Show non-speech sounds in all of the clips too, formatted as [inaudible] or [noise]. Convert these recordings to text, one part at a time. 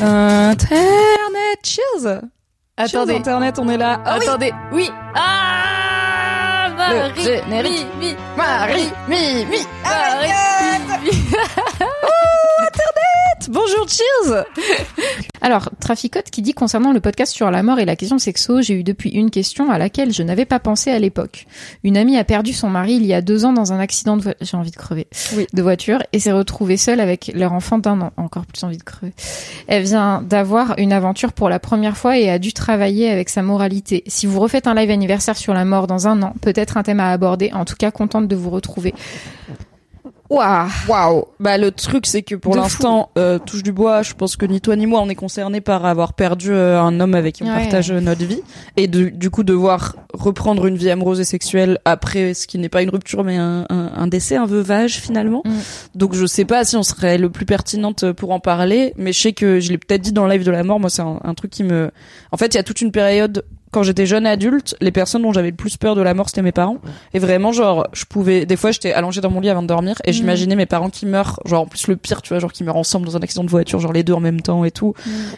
Internet, cheers Attendez. Cheers, Internet, on est là. Ah Attendez. Oui. Ah Marie. Le générique. Mi, mi, Marie. Mi, mi. Marie. Cheers Alors, Traficote qui dit concernant le podcast sur la mort et la question sexo, j'ai eu depuis une question à laquelle je n'avais pas pensé à l'époque. Une amie a perdu son mari il y a deux ans dans un accident de voiture. J'ai envie de crever. Oui. De voiture et s'est retrouvée seule avec leur enfant d'un an. Encore plus envie de crever. Elle vient d'avoir une aventure pour la première fois et a dû travailler avec sa moralité. Si vous refaites un live anniversaire sur la mort dans un an, peut-être un thème à aborder. En tout cas, contente de vous retrouver. Waouh Waouh Bah le truc c'est que pour l'instant, euh, touche du bois, je pense que ni toi ni moi on est concernés par avoir perdu euh, un homme avec qui on Ouais. partage euh, notre vie et de, du coup devoir reprendre une vie amoureuse et sexuelle après ce qui n'est pas une rupture mais un, un, un décès, un veuvage finalement. Mm. Donc je sais pas si on serait le plus pertinente pour en parler, mais je sais que je l'ai peut-être dit dans le live de la mort, moi c'est un, un truc qui me... En fait il y a toute une période quand j'étais jeune adulte, les personnes dont j'avais le plus peur de la mort, c'était mes parents. Et vraiment, genre, je pouvais, des fois, j'étais allongée dans mon lit avant de dormir et j'imaginais mes parents qui meurent, genre, en plus, le pire, tu vois, genre, qui meurent ensemble dans un accident de voiture, genre, les deux en même temps et tout.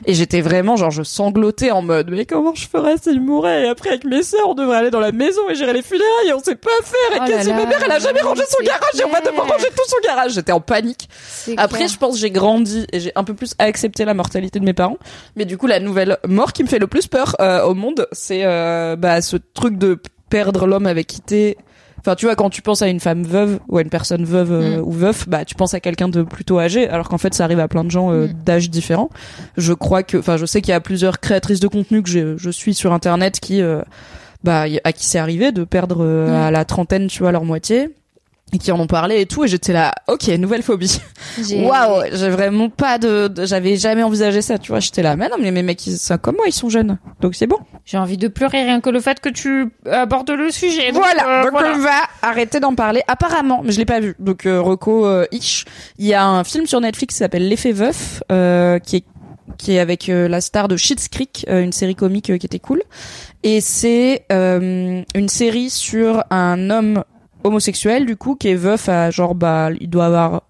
Et j'étais vraiment, genre, je sanglotais en mode, mais comment je ferais s'il mourait? Et après, avec mes sœurs, on devrait aller dans la maison et gérer les funérailles et on sait pas faire. Et Oh qu'est-ce que ma mère, elle a jamais rangé son garage et on va devoir ranger tout son garage. J'étais en panique. Après, clair. je pense j'ai grandi et j'ai un peu plus accepté la mortalité de mes parents. Mais du coup, la nouvelle mort qui me fait le plus peur euh, au monde, c'est euh, bah, ce truc de perdre l'homme avec qui t'es. Enfin, tu vois, quand tu penses à une femme veuve ou à une personne veuve euh, Mm. ou veuf, bah, tu penses à quelqu'un de plutôt âgé, alors qu'en fait, ça arrive à plein de gens euh, Mm. d'âges différents. Je crois que, enfin, je sais qu'il y a plusieurs créatrices de contenu que je, je suis sur Internet qui, euh, bah, à qui c'est arrivé de perdre euh, Mm. à la trentaine, tu vois, leur moitié. Et qui en ont parlé et tout, et j'étais là, ok, nouvelle phobie. [laughs] Waouh, j'ai vraiment pas de, de- j'avais jamais envisagé ça, tu vois. J'étais là, mais non, mais mes mecs, ils sont comme moi, ils sont jeunes, donc c'est bon. J'ai envie de pleurer rien que le fait que tu abordes le sujet. Donc, voilà, euh, donc voilà. on va arrêter d'en parler. Apparemment, mais je l'ai pas vu. Donc euh, Rocco euh, Ish, il y a un film sur Netflix qui s'appelle L'effet veuf, euh, qui est qui est avec euh, la star de Schitt's Creek, euh, une série comique euh, qui était cool. Et c'est euh, une série sur un homme homosexuel du coup qui est veuf à genre bah il doit avoir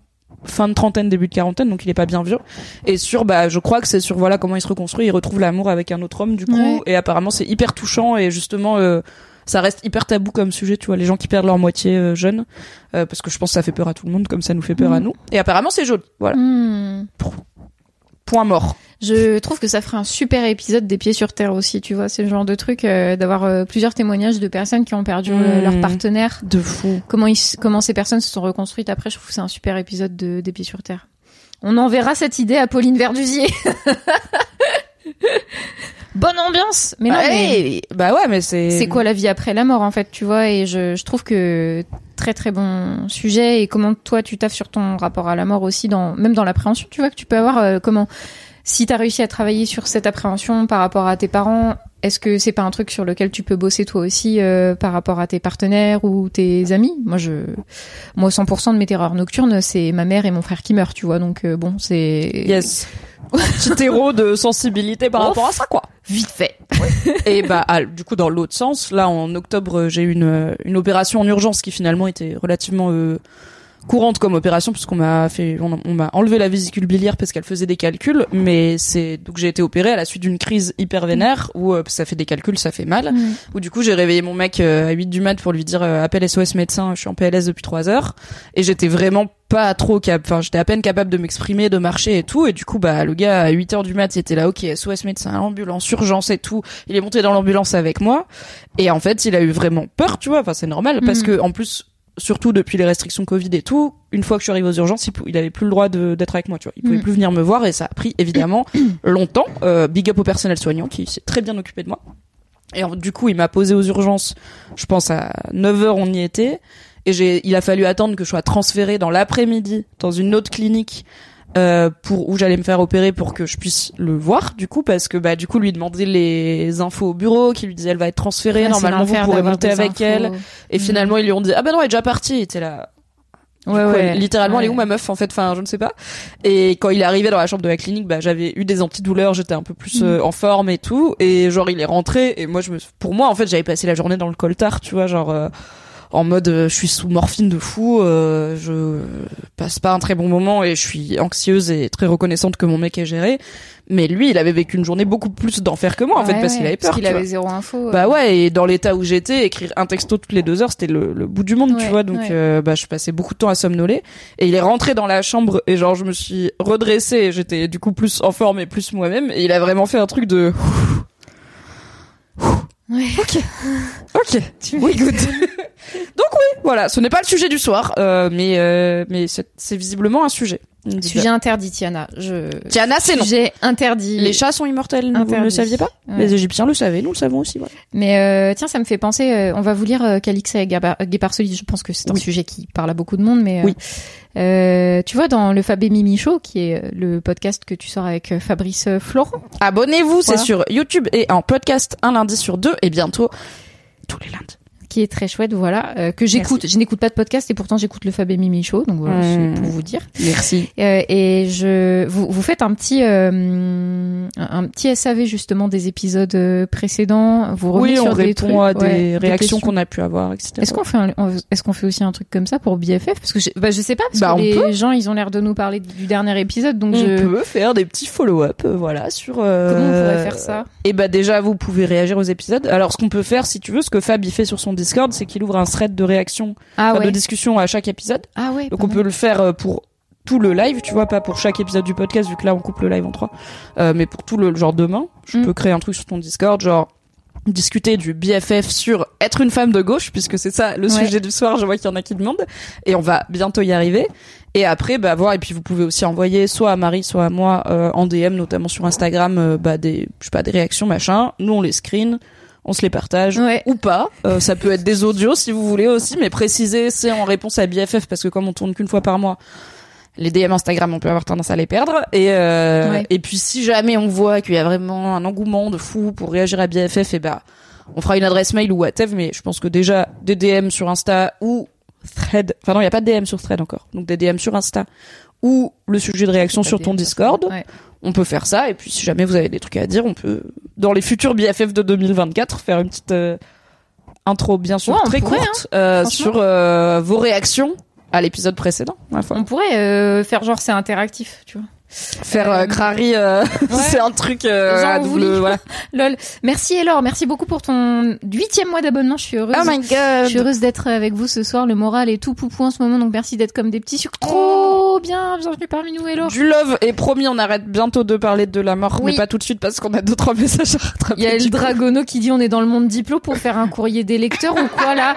fin de trentaine début de quarantaine donc il est pas bien vieux. Et sur bah je crois que c'est sur voilà comment il se reconstruit il retrouve l'amour avec un autre homme du coup. Ouais. et apparemment c'est hyper touchant et justement euh, ça reste hyper tabou comme sujet tu vois les gens qui perdent leur moitié euh, jeunes euh, parce que je pense que ça fait peur à tout le monde comme ça nous fait peur à nous. Et apparemment c'est joli voilà. Hmm. Point mort Je trouve que ça ferait un super épisode des pieds sur terre aussi, tu vois. C'est le genre de truc euh, d'avoir euh, plusieurs témoignages de personnes qui ont perdu euh, Hmm. leur partenaire. de fou Comment ils, comment ces personnes se sont reconstruites après. Je trouve que c'est un super épisode de des pieds sur terre. On enverra cette idée à Pauline Verdusier. [laughs] Bonne ambiance. Mais non, bah, mais hey, bah ouais mais c'est c'est quoi la vie après la mort en fait, tu vois Et je, je trouve que très très bon sujet et comment toi tu taffes sur ton rapport à la mort aussi dans même dans l'appréhension, tu vois que tu peux avoir euh, comment si t'as réussi à travailler sur cette appréhension par rapport à tes parents, est-ce que c'est pas un truc sur lequel tu peux bosser toi aussi euh, par rapport à tes partenaires ou tes amis? Moi je moi 100% de mes terreurs nocturnes, c'est ma mère et mon frère qui meurent, tu vois. Donc euh, bon, c'est yes [laughs] petit terreau de sensibilité par Ouf. rapport à ça quoi vite fait. Et bah ah, du coup dans l'autre sens, là en octobre j'ai eu une euh, une opération en urgence qui finalement était relativement euh, courante comme opération puisqu'on m'a fait on, on m'a enlevé la vésicule biliaire parce qu'elle faisait des calculs mais c'est donc j'ai été opérée à la suite d'une crise hyper vénère où euh, ça fait des calculs ça fait mal Mm. où du coup j'ai réveillé mon mec euh, à 8 du mat pour lui dire euh, appelle SOS médecin je suis en PLS depuis 3 heures. Et j'étais vraiment pas trop cap enfin j'étais à peine capable de m'exprimer de marcher et tout. Et du coup bah le gars à 8 heures du mat il était là ok SOS médecin ambulance urgence et tout. Il est monté dans l'ambulance avec moi. Et en fait il a eu vraiment peur tu vois. Enfin c'est normal parce Mhm. que en plus surtout depuis les restrictions Covid et tout, une fois que je suis arrivée aux urgences, il, il avait plus le droit d'être avec moi, tu vois. Il pouvait Mm. plus venir me voir et ça a pris évidemment [coughs] longtemps. Euh, big up au personnel soignant qui s'est très bien occupé de moi. Et du coup, il m'a posé aux urgences, je pense à 9 heures on y était. Et j'ai, il a fallu attendre que je sois transférée dans l'après-midi dans une autre clinique euh, pour où j'allais me faire opérer pour que je puisse le voir du coup parce que bah du coup lui demander les infos au bureau qui lui disait elle va être transférée Ouais, normalement vous pourrez monter avec infos. elle et Mm. finalement ils lui ont dit ah ben non elle est déjà partie il était là Ouais, coup, ouais. elle- littéralement elle est où Ouais. ma meuf en fait? Enfin je ne sais pas et quand il est arrivé dans la chambre de la clinique bah j'avais eu des antidouleurs j'étais un peu plus Mm. euh, en forme et tout et genre il est rentré et moi je me pour moi en fait j'avais passé la journée dans le coltard tu vois genre euh, en mode euh, je suis sous morphine de fou, euh, je passe pas un très bon moment et je suis anxieuse et très reconnaissante que mon mec ait géré. Mais lui, il avait vécu une journée beaucoup plus d'enfer que moi en fait parce ouais, qu'il avait peur. Parce qu'il tu avait zéro info. Bah ouais, et dans l'état où j'étais, écrire un texto toutes les deux heures, c'était le, le bout du monde, tu vois. Donc, euh, bah, je passais beaucoup de temps à somnoler. Et il est rentré dans la chambre et genre, je me suis redressée. et J'étais du coup plus en forme et plus moi-même. Et il a vraiment fait un truc de. Ouais. [laughs] Ok. Ok. [laughs] Oui, good. Donc oui, voilà. Ce n'est pas le sujet du soir, euh, mais euh, mais c'est visiblement un sujet. Sujet interdit, Tiana. Je... Tiana, c'est non. Sujet interdit. Les chats sont immortels. Vous ne le saviez pas Ouais. Les Égyptiens le savaient, nous le savons aussi. Mais euh, tiens, ça me fait penser. on va vous lire Calixa et Guépar- Guéparsoli. Je pense que c'est un Oui. sujet qui parle à beaucoup de monde. Mais Oui. euh, tu vois, dans le Fab et Mimi Show, qui est le podcast que tu sors avec Fabrice Florent, Abonnez-vous, c'est sur YouTube et en podcast un lundi sur deux et bientôt tous les lundis. Qui est très chouette, voilà, euh, que j'écoute. Je n'écoute pas de podcast et pourtant j'écoute le Fab et Mimi Show, donc voilà, c'est pour vous dire. Merci. Euh, et je, vous, vous faites un petit, euh, un petit SAV justement des épisodes précédents. Vous revenez Oui, sur on des répond trucs, à des ouais, réactions qu'on a pu avoir, etc. Est-ce qu'on fait, est-ce qu'on fait aussi un truc comme ça pour BFF Parce que je, bah, je sais pas, parce Bah, que les peut. gens ils ont l'air de nous parler du dernier épisode, donc on je. peut faire des petits follow-up, voilà, sur. Comment on pourrait faire ça? Et bah déjà, vous pouvez réagir aux épisodes. Alors, ce qu'on peut faire, si tu veux, ce que Fab il fait sur son Discord, c'est qu'il ouvre un thread de réaction, Ah de discussion à chaque épisode. Ah ouais. Donc on peut le faire euh, pour tout le live, tu vois, pas pour chaque épisode du podcast, vu que là on coupe le live en trois, euh, mais pour tout le genre demain, je Mm. peux créer un truc sur ton Discord, genre discuter du BFF sur être une femme de gauche, puisque c'est ça le Ouais. sujet du soir, je vois qu'il y en a qui demandent, et on va bientôt y arriver. Et après, bah voir, et puis vous pouvez aussi envoyer soit à Marie, soit à moi euh, en DM, notamment sur Instagram, euh, bah des, je sais pas, des réactions machin. Nous on les screen, on se les partage Ouais. ou pas. Euh, ça peut être des audios si vous voulez aussi, mais préciser c'est en réponse à BFF parce que comme on tourne qu'une fois par mois, les DM Instagram on peut avoir tendance à les perdre. Et euh, Ouais. et puis si jamais on voit qu'il y a vraiment un engouement de fou pour réagir à BFF, et bah on fera une adresse mail ou whatever. Mais je pense que déjà des DM sur Insta ou thread. Enfin non, il y a pas de DM sur thread encore. Donc des DM sur Insta ou le sujet de réaction sur ton Discord Ouais. On peut faire ça et puis si jamais vous avez des trucs à dire on peut dans les futurs BFF de 2024 faire une petite euh, intro bien sûr Ouais, très pourrait, courte euh, franchement. sur euh, vos réactions à l'épisode précédent. On pourrait euh, faire genre c'est interactif, tu vois. Faire Euh, euh, Crary euh, [laughs] c'est un truc euh, à double voilà [laughs] Lol. Merci Elor, merci beaucoup pour ton huitième mois d'abonnement. Je suis heureuse. oh my Je suis god heureuse d'être avec vous ce soir. Le moral est tout poupou en ce moment, donc merci d'être comme des petits sucres. Trop bien, bienvenue parmi nous, Elor. du love et promis on arrête bientôt de parler de la mort Oui. mais pas tout de suite parce qu'on a deux trois messages à rattraper Il y a El. Dragono qui dit on est dans le monde diplo pour faire un courrier des lecteurs ou quoi là?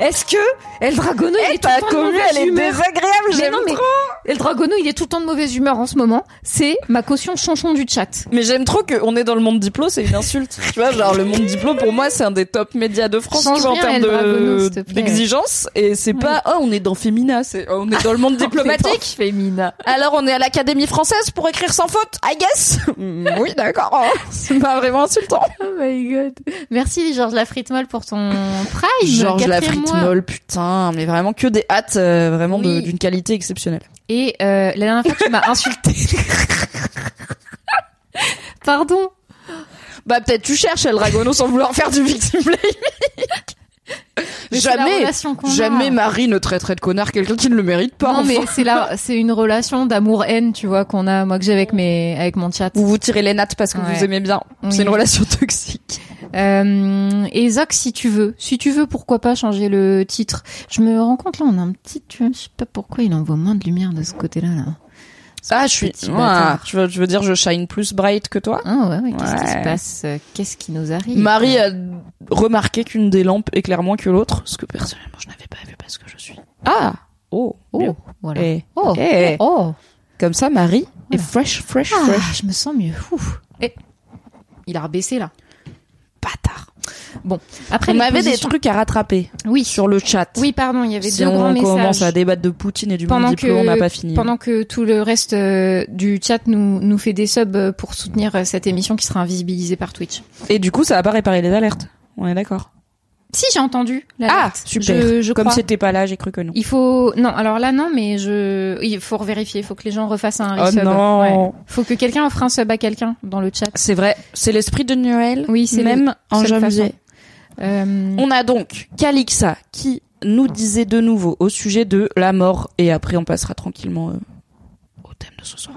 Est-ce que El Dragono il est tout le temps de commu mauvaise elle est désagréable j'aime mais trop El Dragono il est tout le temps de mauvaise humeur en ce moment. C'est ma caution chanchon du chat. Mais j'aime trop qu'on est dans le monde diplo, c'est une insulte. [laughs] tu vois, genre le monde diplo pour moi c'est un des top médias de France vois, en termes Dragono, de d'exigence et c'est pas oh on est dans Femina, c'est oh, on est dans le monde diplomatique? Alors on est à l'Académie française pour écrire sans faute, I guess? [laughs] Oui, d'accord. C'est pas vraiment insultant. Oh my god. Merci Georges Lafritmolle pour ton prime. Georges Lafrite molle, putain, mais vraiment que des hâtes euh, vraiment Oui. d'une qualité exceptionnelle. Et euh, la dernière fois tu m'as insulté. [laughs] Pardon. Bah peut-être tu cherches El Dragono sans vouloir faire du victim blaming. Jamais, a. jamais Marie ne traiterait de connard quelqu'un qui ne le mérite pas. Non mais c'est là, c'est une relation d'amour-haine, tu vois, qu'on a, moi que j'ai avec mes, avec mon chat. Vous vous tirez les nattes parce que Ouais. vous aimez bien. Oui. C'est une relation toxique. Euh, et Zach, si tu veux, si tu veux, pourquoi pas changer le titre? Je me rends compte là, on a un petit, je sais pas pourquoi il envoie moins de lumière de ce côté-là là. Ah, je suis. bâtard. tu veux, je veux dire, je shine plus bright que toi? Ah ouais, ouais, qu'est-ce qui se passe Euh, Qu'est-ce qui nous arrive? Marie a remarqué qu'une des lampes éclaire moins que l'autre, ce que personnellement je n'avais pas vu parce que je suis. Ah. Oh. Oh, voilà. Eh. Oh, Eh. oh. Comme ça, Marie est Voilà. fresh, fresh, Ah, fresh. je me sens mieux. Ouf. Eh, il a rebaissé là. Bâtard. Bon, après On avait des trucs à rattraper Oui, sur le chat. oui, pardon, il y avait si deux grands on commence messages. à débattre de Poutine et du pendant monde que on n'a pas fini. pendant que tout le reste euh, du chat nous nous fait des subs euh, pour soutenir euh, cette émission qui sera invisibilisée par Twitch. Et du coup, ça va pas réparer les alertes. On est d'accord. Si j'ai entendu. Ah, super. Je, je Comme c'était pas là, j'ai cru que non. Il faut non alors là non mais je il faut revérifier il faut que les gens refassent un Oh resub. non. Ouais. Faut que quelqu'un offre un sub à quelqu'un dans le chat. C'est vrai, c'est l'esprit de Noël. Oui, c'est même le- en janvier. Euh, On a donc Calixa qui nous disait de nouveau au sujet de la mort et après on passera tranquillement euh, au thème de ce soir.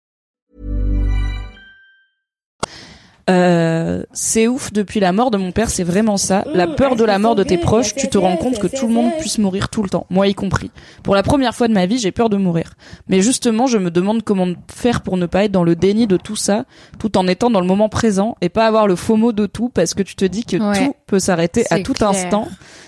Euh, c'est ouf depuis la mort de mon père, c'est vraiment ça. La peur de la mort de tes proches, tu te rends compte que tout le monde puisse mourir tout le temps, moi y compris. Pour la première fois de ma vie, j'ai peur de mourir. Mais justement, je me demande comment faire pour ne pas être dans le déni de tout ça, tout en étant dans le moment présent et pas avoir le faux mot de tout parce que tu te dis que Ouais. tout peut s'arrêter à tout clair. instant.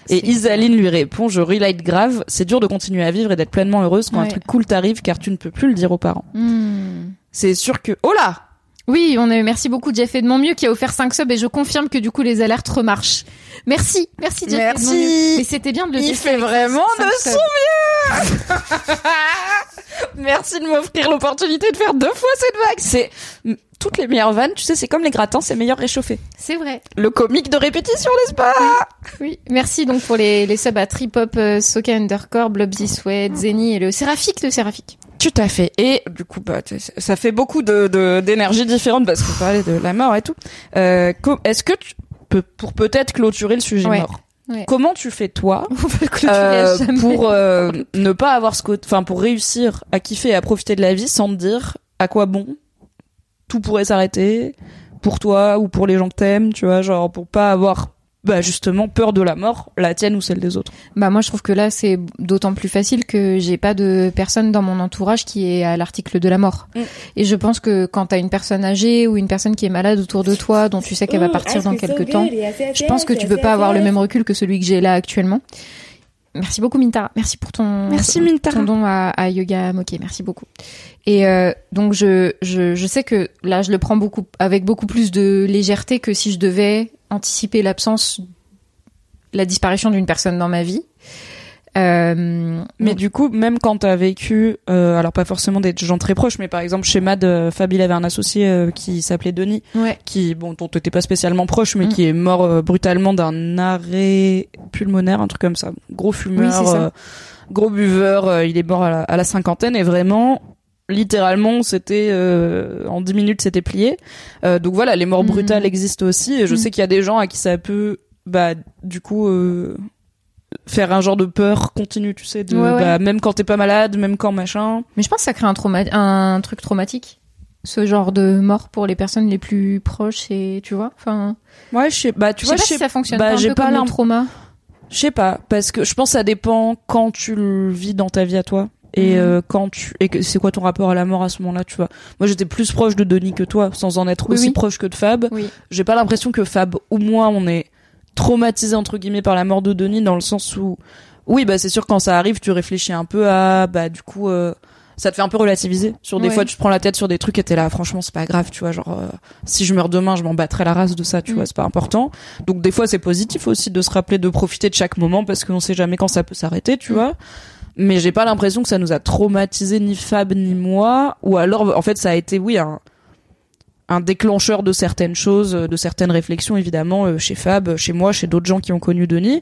Et Isaline lui répond, je relate grave, c'est dur de continuer à vivre et d'être pleinement heureuse quand un truc cool t'arrive car tu ne peux plus le dire aux parents. hmm. C'est sûr que, oh là! Oui, on a merci beaucoup Jeff et de mon mieux qui a offert 5 subs et je confirme que du coup les alertes remarchent. Merci, merci Jeff Merci. Edmond mieux. Mais c'était bien de le Il tester fait vraiment de son [laughs] Merci de m'offrir l'opportunité de faire deux fois cette vague. C'est toutes les meilleures vannes, tu sais, c'est comme les gratins, c'est meilleur réchauffé. C'est vrai. Le comique de répétition, n'est-ce pas Oui, merci donc pour les, les subs à Tripop, euh, Soka Undercore, Blobsy Sweat, Zeni et le Séraphique de Séraphique. Tout à fait. Et du coup, bah, ça fait beaucoup de d'énergie différente parce qu'on parlait de la mort et tout. Euh, Est-ce que tu peux, pour peut-être clôturer le sujet Ouais. mort, Ouais. comment tu fais toi [laughs] euh, pour euh, ne pas avoir ce côté, enfin pour réussir à kiffer et à profiter de la vie sans te dire à quoi bon tout pourrait s'arrêter pour toi ou pour les gens que t'aimes, tu vois, genre pour pas avoir bah justement peur de la mort, la tienne ou celle des autres. Bah moi je trouve que là c'est d'autant plus facile que j'ai pas de personne dans mon entourage qui est à l'article de la mort. Mm. Et je pense que quand t'as une personne âgée ou une personne qui est malade autour de toi dont tu sais qu'elle va partir dans quelques temps, je pense que tu peux pas avoir le même recul que celui que j'ai là actuellement. Merci beaucoup Mintara. Merci pour ton Merci, ton- Mintara. ton don à, à Yoga Moké. Merci beaucoup. Et euh, donc je, je je sais que là je le prends beaucoup avec beaucoup plus de légèreté que si je devais anticiper l'absence la disparition d'une personne dans ma vie. Euh, Mais du coup, même quand t'as vécu, euh, alors pas forcément des gens très proches, mais par exemple chez Mad, euh, Fab il avait un associé euh, qui s'appelait Denis, ouais. qui bon dont t'étais pas spécialement proche, mais Mm. qui est mort brutalement d'un arrêt pulmonaire, un truc comme ça. Gros fumeur, Oui, gros buveur, il est mort à la, à la cinquantaine et vraiment. Littéralement, c'était euh, en 10 minutes, c'était plié. Euh, donc voilà, les morts Mm. brutales existent aussi. Et je Mm. sais qu'il y a des gens à qui ça peut, bah, du coup, euh, faire un genre de peur continue, tu sais, de, Ouais, ouais. bah, même quand t'es pas malade, même quand machin. Mais je pense que ça crée un trauma, un truc traumatique. Ce genre de mort pour les personnes les plus proches et tu vois. Enfin, Ouais, je sais, bah, tu je sais vois, pas si ça fonctionne bah, pas un j'ai peu pas l'im- trauma. Je sais pas, parce que je pense que ça dépend quand tu le vis dans ta vie à toi. Et Mhm. euh, quand tu et que- c'est quoi ton rapport à la mort à ce moment-là, tu vois? Moi, j'étais plus proche de Denis que toi, sans en être Oui, aussi oui. proche que de Fab. Oui. J'ai pas l'impression que Fab ou moi on est traumatisé entre guillemets par la mort de Denis dans le sens où oui, bah c'est sûr quand ça arrive, tu réfléchis un peu à bah du coup euh, ça te fait un peu relativiser. Sur des Ouais. fois, tu te prends la tête sur des trucs et t'es là, franchement, c'est pas grave, tu vois, genre, euh, si je meurs demain, je m'en battrai la race de ça, tu Mm. vois, c'est pas important. Donc, des fois, c'est positif aussi de se rappeler de profiter de chaque moment parce qu'on sait jamais quand ça peut s'arrêter, tu Mm. vois. Mais j'ai pas l'impression que ça nous a traumatisé ni Fab ni moi, ou alors, en fait, ça a été, oui, un, un déclencheur de certaines choses, euh, de certaines réflexions évidemment euh, chez Fab, chez moi, chez d'autres gens qui ont connu Denis.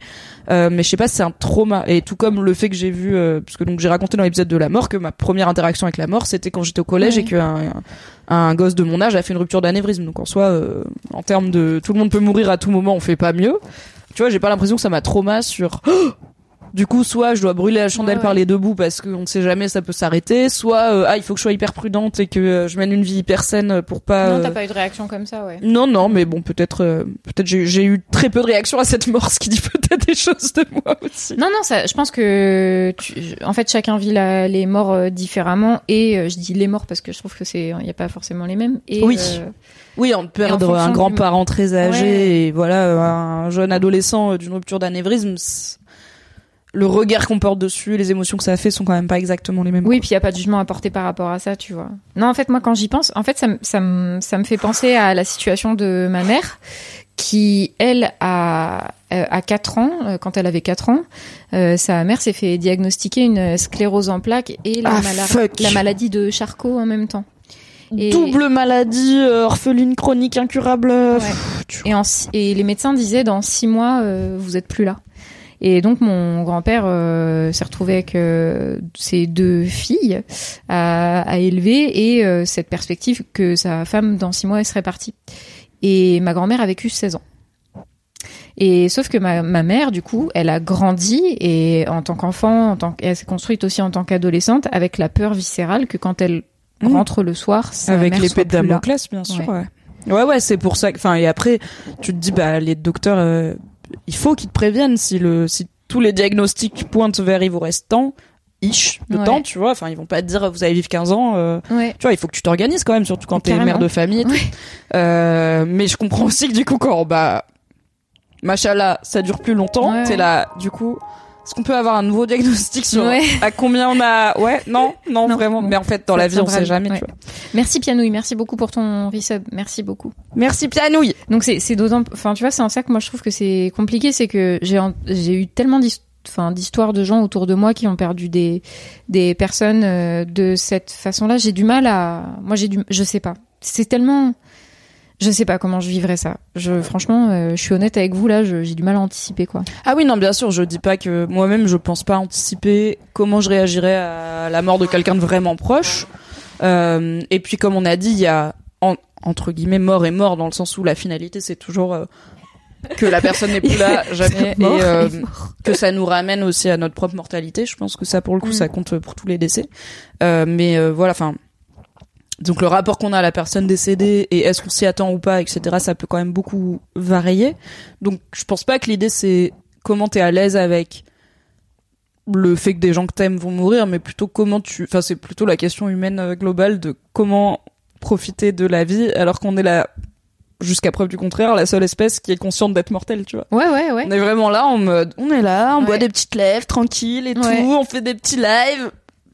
Euh, mais je sais pas, si c'est un trauma. Et tout comme le fait que j'ai vu, euh, parce que donc j'ai raconté dans l'épisode de la mort que ma première interaction avec la mort, c'était quand j'étais au collège et qu'un un, un gosse de mon âge a fait une rupture d'anévrisme. Donc en soi, euh, en termes de tout le monde peut mourir à tout moment, on fait pas mieux. Tu vois, j'ai pas l'impression que ça m'a trauma sur Du coup, soit je dois brûler la chandelle Ouais, par les deux bouts parce qu'on ne sait jamais, ça peut s'arrêter. Soit euh, ah, il faut que je sois hyper prudente et que euh, je mène une vie hyper saine pour pas. Non, euh, t'as pas eu de réaction comme ça, ouais. Non, non, mais bon, peut-être, euh, peut-être j'ai eu très peu de réaction à cette mort, ce qui dit peut-être des choses de moi aussi. Non, non, ça, je pense que, tu, en fait, chacun vit la- les morts différemment et euh, je dis les morts parce que je trouve que c'est, il y a pas forcément les mêmes. Et, Oui. Oui, en perdre un du- grand-parent très âgé Ouais. et voilà un jeune adolescent d'une rupture d'anévrisme, le regard qu'on porte dessus, les émotions que ça a fait sont quand même pas exactement les mêmes. Oui, puis il y a pas de jugement à porter par rapport à ça, tu vois. Non, en fait, moi, quand j'y pense, en fait, ça, me- ça, me- ça me fait penser à la situation de ma mère, qui, elle, a, euh, à 4 ans, euh, quand elle avait 4 ans, euh, sa mère s'est fait diagnostiquer une sclérose en plaques et la, Ah, la maladie de Charcot en même temps. Et- Double maladie, euh, orpheline chronique incurable. Ouais. pff, tu- Et, en, si- et les médecins disaient dans six mois, euh, vous êtes plus là. Et donc mon grand-père euh, s'est retrouvé avec euh, ses deux filles à, à élever et euh, cette perspective que sa femme dans six mois elle serait partie. Et ma grand-mère a vécu 16 ans. Et sauf que ma, ma mère, du coup, elle a grandi et en tant qu'enfant, en tant elle s'est construite aussi en tant qu'adolescente avec la peur viscérale que quand elle Mm. rentre le soir, sa Avec l'épée de. Damoclès, bien sûr. Ouais, ouais, ouais, c'est pour ça. que- Enfin, et après, tu te dis, bah, les docteurs, euh, il faut qu'ils te préviennent si le, si tous les diagnostics pointent vers il vous reste tant, ish, de Ouais. temps, tu vois. Enfin, ils vont pas te dire, vous allez vivre 15 ans. euh, Ouais. tu vois, il faut que tu t'organises quand même, surtout quand t'es mère de famille. et tout. Ouais. Euh, mais je comprends aussi que du coup, quand bah, machallah, ça dure plus longtemps, t'es là, du coup. Est-ce qu'on peut avoir un nouveau diagnostic sur Ouais. à combien on a Ouais, non, [laughs] non, Non, vraiment. bon. Mais en fait, dans la vie, on sait jamais. ouais. Tu vois. Merci Pianouille, merci beaucoup pour ton resub, merci beaucoup. Merci Pianouille. Donc c'est c'est d'autant, enfin tu vois, c'est en ça que moi je trouve que c'est compliqué, c'est que j'ai j'ai eu tellement enfin d'histoires de gens autour de moi qui ont perdu des des personnes euh, de cette façon-là. J'ai du mal à, moi j'ai du, je sais pas, c'est tellement, je sais pas comment je vivrais ça. Je franchement, euh, je suis honnête avec vous là, j'ai du mal à anticiper quoi. Ah oui, non, bien sûr, je dis pas que moi-même, je pense pas anticiper comment je réagirais à la mort de quelqu'un de vraiment proche. Euh, et puis, comme on a dit, il y a en- entre guillemets mort et mort dans le sens où la finalité, c'est toujours euh, que la personne n'est plus là [laughs] jamais et euh, que ça nous ramène aussi à notre propre mortalité. Je pense que ça, pour le coup, Mm. ça compte pour tous les décès. Euh, mais euh, voilà, enfin. Donc le rapport qu'on a à la personne décédée et est-ce qu'on s'y attend ou pas, etc. Ça peut quand même beaucoup varier. Donc je pense pas que l'idée c'est comment t'es à l'aise avec le fait que des gens que t'aimes vont mourir, mais plutôt comment tu, enfin c'est plutôt la question humaine euh, globale de comment profiter de la vie alors qu'on est là jusqu'à preuve du contraire la seule espèce qui est consciente d'être mortelle, tu vois. Ouais ouais ouais. On est vraiment là en mode, on est là, on boit des petites lèvres tranquille et Ouais. tout, on fait des petits lives.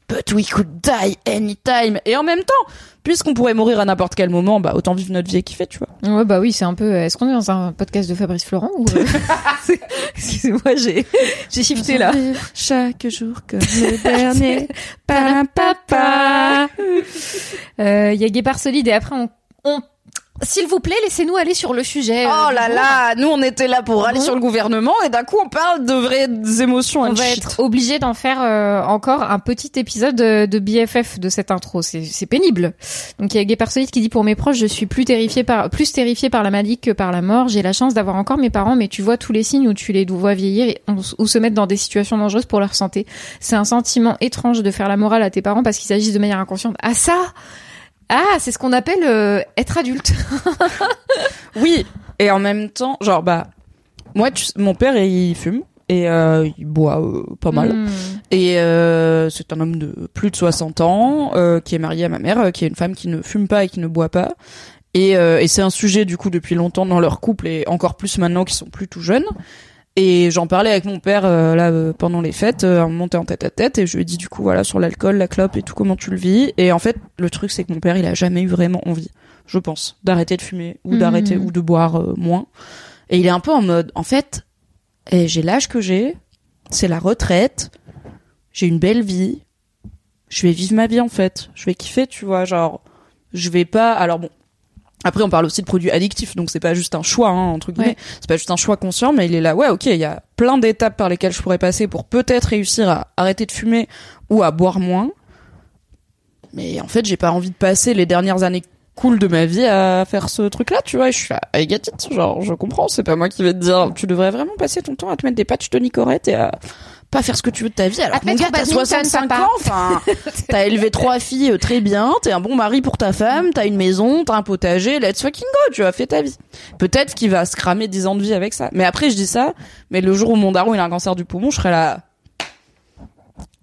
But we could die anytime. Et en même temps, puisqu'on pourrait mourir à n'importe quel moment, bah autant vivre notre vie et kiffer, tu vois. Ouais bah oui, c'est un peu. Est-ce qu'on est dans un podcast de Fabrice Florent ou euh, [laughs] [laughs] Excusez-moi, j'ai j'ai shifté là. Chaque jour comme le [laughs] dernier. Papa. Euh, Il y a Guépard Solide et après on, on s'il vous plaît, laissez-nous aller sur le sujet. euh, Oh là là, nous on était là pour aller sur le gouvernement et d'un coup on parle de vraies émotions On va être obligé d'en faire euh, encore un petit épisode de, BFF de cette intro. C'est pénible. Donc il y a Solide qui dit pour mes proches, je suis plus terrifiée par plus terrifiée par la maladie que par la mort. J'ai la chance d'avoir encore mes parents, mais tu vois tous les signes où tu les vois vieillir ou se mettre dans des situations dangereuses pour leur santé. C'est un sentiment étrange de faire la morale à tes parents parce qu'ils agissent de manière inconsciente. Ah ça Ah, c'est ce qu'on appelle euh, être adulte. [laughs] Oui, et en même temps, genre bah moi tu- mon père il fume et euh, il boit euh, pas mal. Hmm. Et euh, c'est un homme de plus de 60 ans qui est marié à ma mère, qui est une femme qui ne fume pas et qui ne boit pas. Et, et c'est un sujet du coup depuis longtemps dans leur couple et encore plus maintenant qu'ils sont plus tout jeunes. Et j'en parlais avec mon père euh, là euh, pendant les fêtes, euh, on montait en tête à tête et je lui ai dit du coup voilà sur l'alcool, la clope et tout comment tu le vis. Et en fait le truc c'est que mon père il a jamais eu vraiment envie, je pense, d'arrêter de fumer ou d'arrêter ou de boire euh, moins. Et il est un peu en mode en fait eh, j'ai l'âge que j'ai, c'est la retraite, j'ai une belle vie, je vais vivre ma vie en fait, je vais kiffer, tu vois, genre je vais pas alors bon après on parle aussi de produits addictifs donc c'est pas juste un choix hein, entre guillemets, Ouais. c'est pas juste un choix conscient mais il est là ouais, OK, il y a plein d'étapes par lesquelles je pourrais passer pour peut-être réussir à arrêter de fumer ou à boire moins. Mais en fait, j'ai pas envie de passer les dernières années cool de ma vie à faire ce truc-là, tu vois. Et je suis à I get it, genre, je comprends, c'est pas moi qui vais te dire, tu devrais vraiment passer ton temps à te mettre des patchs de Nicorette et à pas faire ce que tu veux de ta vie. Alors mon gars, t'as au badminton, 65 papa. ans, enfin, [laughs] t'as élevé trois filles euh, très bien, t'es un bon mari pour ta femme, t'as une maison, t'as un potager, let's fucking go, tu as fait ta vie. Peut-être qu'il va se cramer 10 ans de vie avec ça. Mais après, je dis ça, mais le jour où mon daron il a un cancer du poumon, je serais là.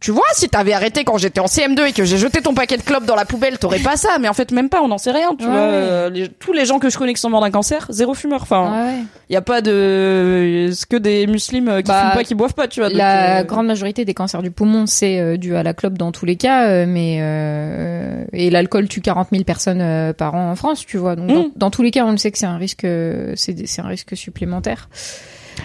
Tu vois, si t'avais arrêté quand j'étais en CM2 et que j'ai jeté ton paquet de clopes dans la poubelle, t'aurais pas ça. Mais en fait, même pas, on n'en sait rien, tu Ouais, vois. ouais. Euh, les- tous les gens que je connais qui sont morts d'un cancer, zéro fumeur. Enfin, Ouais, ouais. il y a pas de, c'est que des musulmans euh, qui Bah, fument pas, qui boivent pas, tu vois. donc, La euh, grande majorité des cancers du poumon, c'est euh, dû à la clope dans tous les cas, mais euh, et l'alcool tue 40 000 personnes par an en France, tu vois. Donc dans, Mm. dans tous les cas, on le sait que c'est un risque, c'est un risque supplémentaire.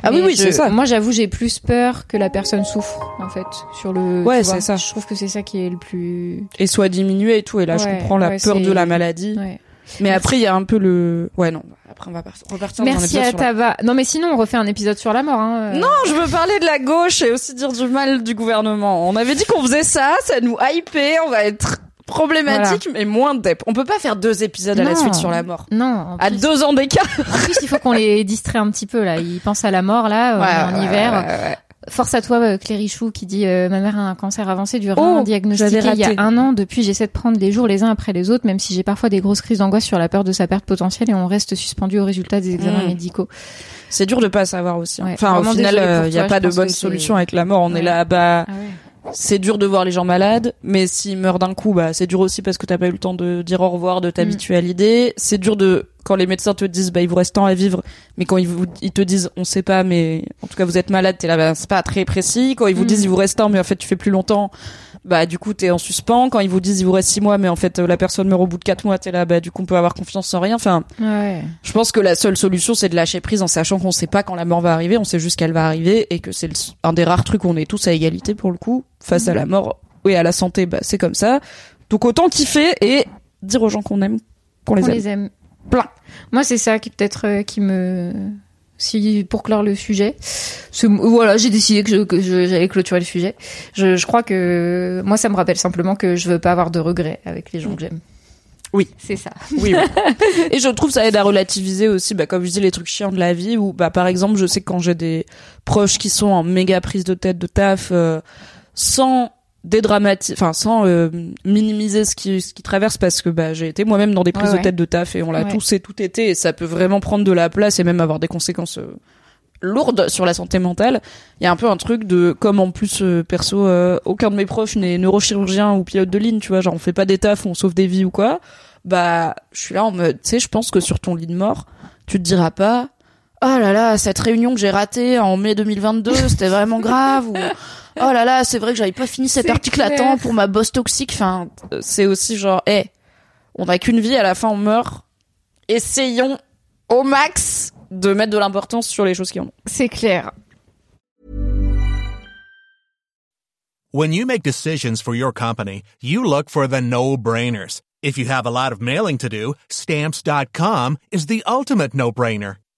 Ah oui, Mais oui, c'est ça. Moi, j'avoue, j'ai plus peur que la personne souffre, en fait, sur le. Ouais, c'est ça. Je trouve que c'est ça qui est le plus. et soit diminué et tout. Et là, je comprends la ouais, peur de la maladie. Ouais. Mais après, il y a un peu le, ouais, non. Après, on va par- repartir dans un Merci épisode à la- Taba. Non, mais sinon, on refait un épisode sur la mort. Hein. Non, je veux parler de la gauche et aussi dire du mal du gouvernement. On avait dit qu'on faisait ça, ça nous hypait, on va être problématique, mais moins dep. On peut pas faire deux épisodes à la suite sur la mort. Non. À deux ans d'écart. en plus, il faut qu'on les distrait un petit peu là. Ils pensent à la mort là, est en hiver. Force à toi, euh, Clérichou, qui dit euh, ma mère a un cancer avancé du rein Oh, diagnostiqué il y a un an. Depuis, j'essaie de prendre les jours les uns après les autres, même si j'ai parfois des grosses crises d'angoisse sur la peur de sa perte potentielle et on reste suspendu au résultat des examens Mm. médicaux. C'est dur de pas savoir aussi. hein. Enfin, au final, il y a pas de bonne solution avec la mort. On est là, bah, Ah. C'est dur de voir les gens malades, mais s'ils meurent d'un coup, bah, c'est dur aussi parce que t'as pas eu le temps de dire au revoir, de t'habituer à l'idée. C'est dur de, quand les médecins te disent, bah, il vous reste tant à vivre, mais quand ils, vous, ils te disent, on sait pas, mais en tout cas, vous êtes malade, t'es là, bah, c'est pas très précis. Quand ils vous Mm. disent, il vous reste tant, mais en fait, tu fais plus longtemps, bah, du coup, t'es en suspens. Quand ils vous disent, il vous reste six mois, mais en fait, la personne meurt au bout de quatre mois, t'es là, bah, du coup, on peut avoir confiance sans rien. Enfin, Ouais. je pense que la seule solution, c'est de lâcher prise en sachant qu'on sait pas quand la mort va arriver, on sait juste qu'elle va arriver et que c'est un des rares trucs où on est tous à égalité pour le coup face à la mort et à la santé. Bah, c'est comme ça. Donc autant kiffer et dire aux gens qu'on aime, qu'on les les aime. Plein. Moi, c'est ça qui peut-être euh, qui me si pour clore le sujet. Voilà, j'ai décidé que je- que je- j'allais clôturer le sujet. Je, je crois que moi, ça me rappelle simplement que je veux pas avoir de regrets avec les gens que j'aime. Oui. C'est ça. Oui, oui. [laughs] et je trouve ça aide à relativiser aussi, bah, comme je dis, les trucs chiants de la vie. Ou bah, par exemple, je sais que quand j'ai des proches qui sont en méga prise de tête de taf, euh, sans dédramatiser, enfin sans euh, minimiser ce qui ce qui traverse, parce que bah j'ai été moi-même dans des prises Ouais, de tête de taf et on l'a Ouais. tous et tout été, et ça peut vraiment prendre de la place et même avoir des conséquences. euh, lourdes sur la santé mentale. Il y a un peu un truc de comme en plus euh, perso euh, aucun de mes proches n'est neurochirurgien ou pilote de ligne, tu vois, genre on fait pas des tafs, on sauve des vies ou quoi. Bah, je suis là en mode, tu sais, je pense que sur ton lit de mort, tu te diras pas Oh là là, cette réunion que j'ai ratée en mai 2022, c'était vraiment grave ou [laughs] Oh là là, c'est vrai que j'avais pas fini cet article à temps pour ma bosse toxique. Enfin, c'est aussi genre, hé, on n'a qu'une vie, à la fin on meurt. Essayons au max de mettre de l'importance sur les choses qui en ont. C'est clair. When you make decisions for your company, you look for the no-brainers. If you have a lot of mailing to do, stamps.com is the ultimate no-brainer.